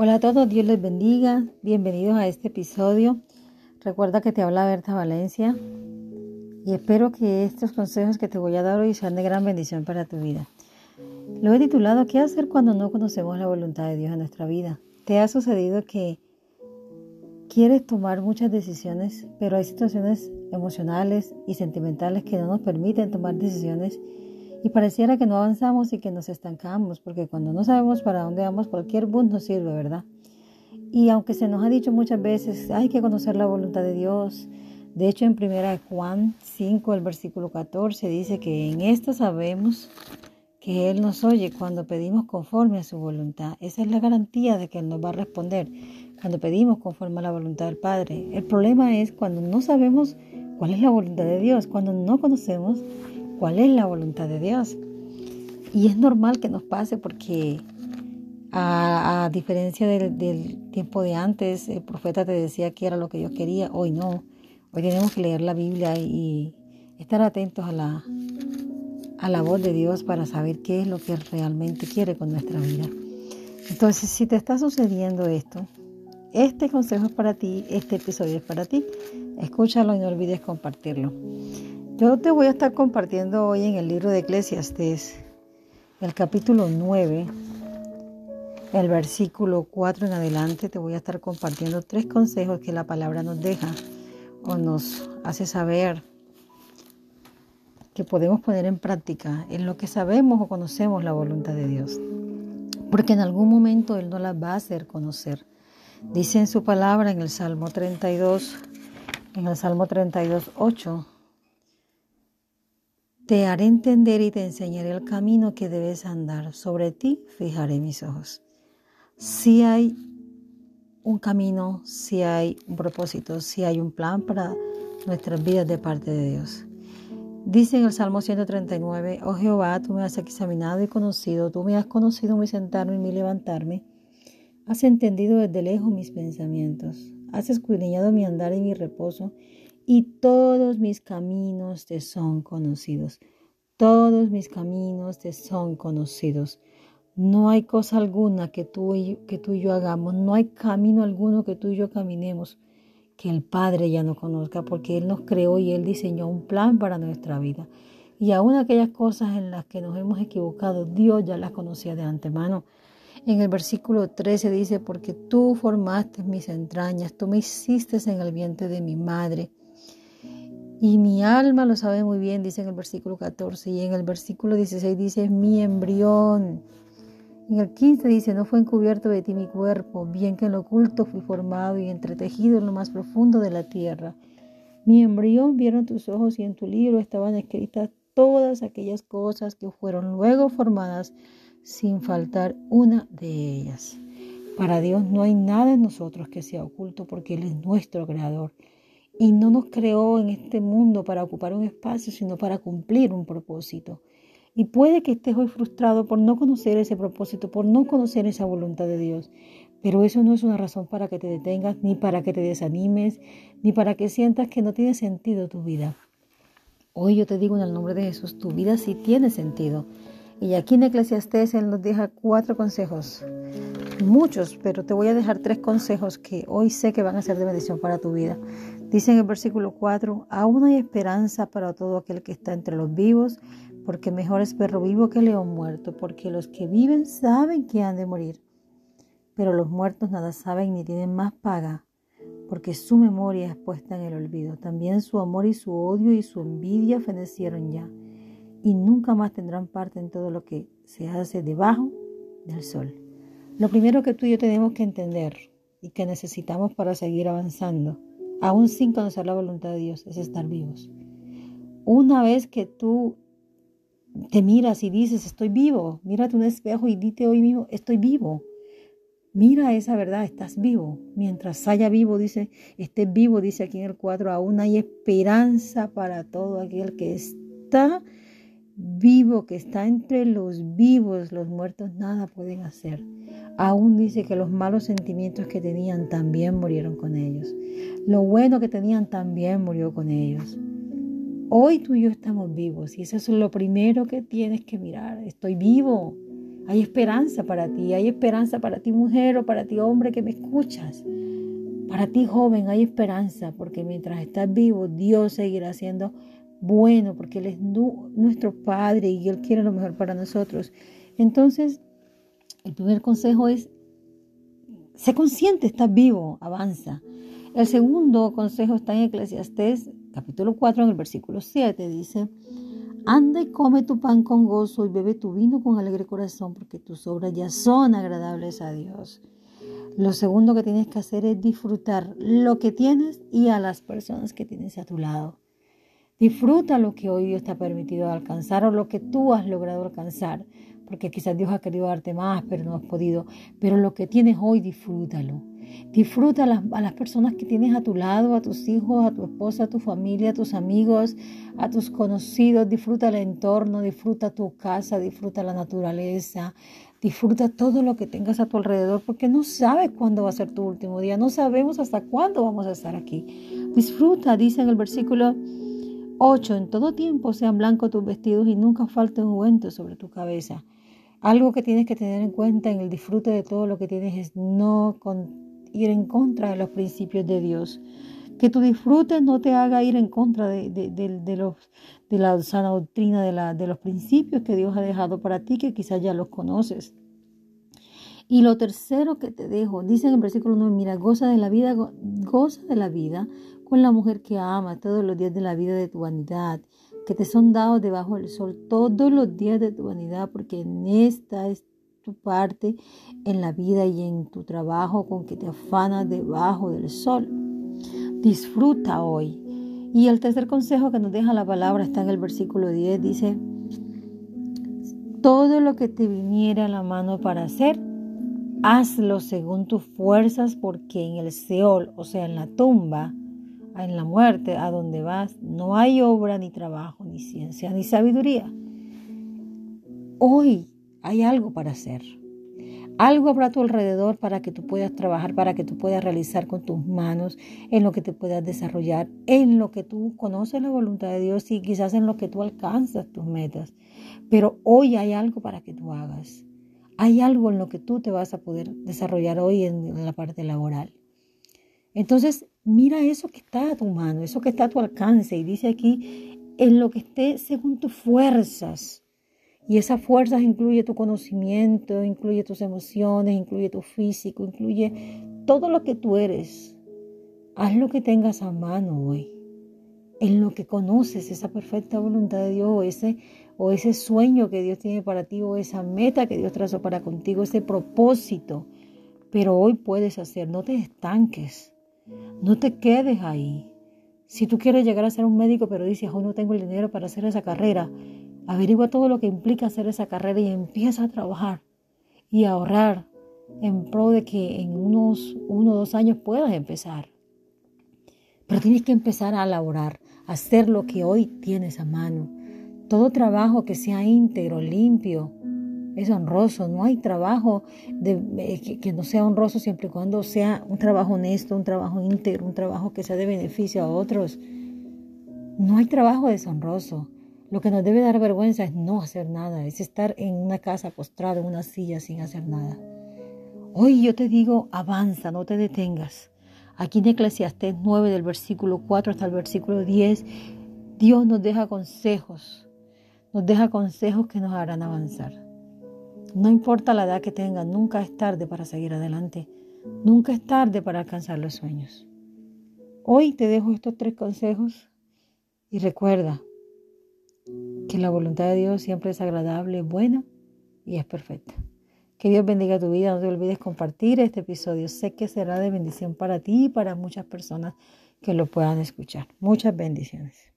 Hola a todos, Dios les bendiga. Bienvenidos a este episodio. Recuerda que te habla Berta Valencia y espero que estos consejos que te voy a dar hoy sean de gran bendición para tu vida. Lo he titulado ¿Qué hacer cuando no conocemos la voluntad de Dios en nuestra vida? ¿Te ha sucedido que quieres tomar muchas decisiones, pero hay situaciones emocionales y sentimentales que no nos permiten tomar decisiones y pareciera que no avanzamos y que nos estancamos, porque cuando no sabemos para dónde vamos, cualquier bus nos sirve, ¿verdad? Y aunque se nos ha dicho muchas veces, hay que conocer la voluntad de Dios. De hecho, en 1 Juan 5, el versículo 14, dice que en esto sabemos que Él nos oye cuando pedimos conforme a su voluntad. Esa es la garantía de que Él nos va a responder cuando pedimos conforme a la voluntad del Padre. El problema es cuando no sabemos cuál es la voluntad de Dios, cuando no conocemos cuál es la voluntad de Dios. Y es normal que nos pase porque a, diferencia del, tiempo de antes, el profeta te decía que era lo que Dios quería, hoy no. Hoy tenemos que leer la Biblia y estar atentos a la, a la voz de Dios para saber qué es lo que realmente quiere con nuestra vida. Entonces, si te está sucediendo esto, este consejo es para ti, este episodio es para ti. Escúchalo y no olvides compartirlo. Yo te voy a estar compartiendo hoy en el libro de Eclesiastes, el capítulo 9, el versículo 4 en adelante. Te voy a estar compartiendo tres consejos que la palabra nos deja o nos hace saber que podemos poner en práctica en lo que sabemos o conocemos la voluntad de Dios. Porque en algún momento Él nos la va a hacer conocer. Dice en su palabra en el Salmo 32, en el Salmo 32, 8 te haré entender y te enseñaré el camino que debes andar. Sobre ti fijaré mis ojos. Si hay un camino, si hay un propósito, si hay un plan para nuestras vidas de parte de Dios. Dice en el Salmo 139, oh Jehová, tú me has examinado y conocido, tú me has conocido mi sentarme y mi levantarme. Has entendido desde lejos mis pensamientos, has escudriñado mi andar y mi reposo y todos mis caminos te son conocidos. Todos mis caminos te son conocidos. No hay cosa alguna que tú, y, que tú y yo hagamos, no hay camino alguno que tú y yo caminemos que el Padre ya no conozca, porque Él nos creó y Él diseñó un plan para nuestra vida. Y aún aquellas cosas en las que nos hemos equivocado, Dios ya las conocía de antemano. En el versículo 13 dice, porque tú formaste mis entrañas, tú me hiciste en el vientre de mi madre. Y mi alma lo sabe muy bien, dice en el versículo 14. Y en el versículo 16 dice, mi embrión. En el 15 dice, no fue encubierto de ti mi cuerpo, bien que en lo oculto fui formado y entretejido en lo más profundo de la tierra. Mi embrión vieron tus ojos y en tu libro estaban escritas todas aquellas cosas que fueron luego formadas sin faltar una de ellas. Para Dios no hay nada en nosotros que sea oculto porque Él es nuestro creador y no nos creó en este mundo para ocupar un espacio, sino para cumplir un propósito. Y puede que estés hoy frustrado por no conocer ese propósito, por no conocer esa voluntad de Dios. Pero eso no es una razón para que te detengas, ni para que te desanimes, ni para que sientas que no tiene sentido tu vida. Hoy yo te digo en el nombre de Jesús, tu vida sí tiene sentido. Y aquí en Eclesiastés Él nos deja cuatro consejos, muchos, pero te voy a dejar tres consejos que hoy sé que van a ser de bendición para tu vida. Dice en el versículo 4, aún hay esperanza para todo aquel que está entre los vivos, porque mejor es perro vivo que león muerto, porque los que viven saben que han de morir, pero los muertos nada saben ni tienen más paga, porque su memoria es puesta en el olvido. También su amor y su odio y su envidia fenecieron ya y nunca más tendrán parte en todo lo que se hace debajo del sol. Lo primero que tú y yo tenemos que entender y que necesitamos para seguir avanzando, aún sin conocer la voluntad de Dios, es estar vivos. Una vez que tú te miras y dices, estoy vivo, mírate un espejo y dite hoy mismo, estoy vivo. Mira esa verdad, estás vivo. Mientras haya vivo, dice, esté vivo, dice aquí en el cuadro, aún hay esperanza para todo aquel que está vivo que está entre los vivos, los muertos nada pueden hacer. Aún dice que los malos sentimientos que tenían también murieron con ellos. Lo bueno que tenían también murió con ellos. Hoy tú y yo estamos vivos y eso es lo primero que tienes que mirar. Estoy vivo. Hay esperanza para ti, hay esperanza para ti mujer o para ti hombre que me escuchas. Para ti joven hay esperanza porque mientras estás vivo Dios seguirá siendo bueno porque Él es nuestro Padre y Él quiere lo mejor para nosotros. Entonces, el primer consejo es, sé consciente, estás vivo, avanza. El segundo consejo está en Eclesiastés capítulo 4 en el versículo 7. Dice, anda y come tu pan con gozo y bebe tu vino con alegre corazón porque tus obras ya son agradables a Dios. Lo segundo que tienes que hacer es disfrutar lo que tienes y a las personas que tienes a tu lado. Disfruta lo que hoy Dios te ha permitido alcanzar o lo que tú has logrado alcanzar, porque quizás Dios ha querido darte más, pero no has podido. Pero lo que tienes hoy, disfrútalo. Disfruta a las, personas que tienes a tu lado, a tus hijos, a tu esposa, a tu familia, a tus amigos, a tus conocidos. Disfruta el entorno, disfruta tu casa, disfruta la naturaleza, Disfruta todo lo que tengas a tu alrededor porque no sabes cuándo va a ser tu último día, no sabemos hasta cuándo vamos a estar aquí. Disfruta, dice en el versículo 8, en todo tiempo sean blancos tus vestidos y nunca falte un ungüento sobre tu cabeza. Algo que tienes que tener en cuenta en el disfrute de todo lo que tienes es no ir en contra de los principios de Dios. Que tu disfrute no te haga ir en contra de, los, de la sana doctrina, de, la, de los principios que Dios ha dejado para ti, que quizás ya los conoces. Y lo tercero que te dejo, dice en el versículo 9, mira, goza de la vida, goza de la vida con la mujer que ama todos los días de la vida de tu vanidad, que te son dados debajo del sol todos los días de tu vanidad, porque en esta es tu parte en la vida y en tu trabajo con que te afanas debajo del sol. Disfruta hoy. Y el tercer consejo que nos deja la palabra está en el versículo 10. Dice, todo lo que te viniera a la mano para hacer, hazlo según tus fuerzas, porque en el Seol, o sea, en la tumba, en la muerte, a donde vas, no hay obra, ni trabajo, ni ciencia, ni sabiduría. Hoy hay algo para hacer. Algo habrá a tu alrededor para que tú puedas trabajar, para que tú puedas realizar con tus manos, en lo que te puedas desarrollar, en lo que tú conoces la voluntad de Dios y quizás en lo que tú alcanzas tus metas. Pero hoy hay algo para que tú hagas. Hay algo en lo que tú te vas a poder desarrollar hoy en la parte laboral. Entonces, mira eso que está a tu mano, eso que está a tu alcance. Y dice aquí, en lo que esté según tus fuerzas. Y esas fuerzas incluye tu conocimiento, incluye tus emociones, incluye tu físico, incluye todo lo que tú eres. Haz lo que tengas a mano hoy. En lo que conoces esa perfecta voluntad de Dios o ese, o ese sueño que Dios tiene para ti o esa meta que Dios trazó para contigo, ese propósito. Pero hoy puedes hacer, no te estanques, no te quedes ahí. Si tú quieres llegar a ser un médico pero dices, hoy no tengo el dinero para hacer esa carrera, Averigua todo lo que implica hacer esa carrera y empieza a trabajar y a ahorrar en pro de que en unos uno o dos años puedas empezar. Pero tienes que empezar a elaborar, a hacer lo que hoy tienes a mano. Todo trabajo que sea íntegro, limpio, es honroso. No hay trabajo de, que, que, no sea honroso siempre y cuando sea un trabajo honesto, un trabajo íntegro, un trabajo que sea de beneficio a otros. No hay trabajo deshonroso. Lo que nos debe dar vergüenza es no hacer nada, es estar en una casa postrado en una silla sin hacer nada. Hoy yo te digo, avanza, no te detengas. Aquí en Eclesiastés 9 del versículo 4 hasta el versículo 10, Dios nos deja consejos, nos deja consejos que nos harán avanzar. No importa la edad que tengas, nunca es tarde para seguir adelante, nunca es tarde para alcanzar los sueños. Hoy te dejo estos tres consejos y recuerda, que la voluntad de Dios siempre es agradable, buena y es perfecta. Que Dios bendiga tu vida. No te olvides compartir este episodio. Sé que será de bendición para ti y para muchas personas que lo puedan escuchar. Muchas bendiciones.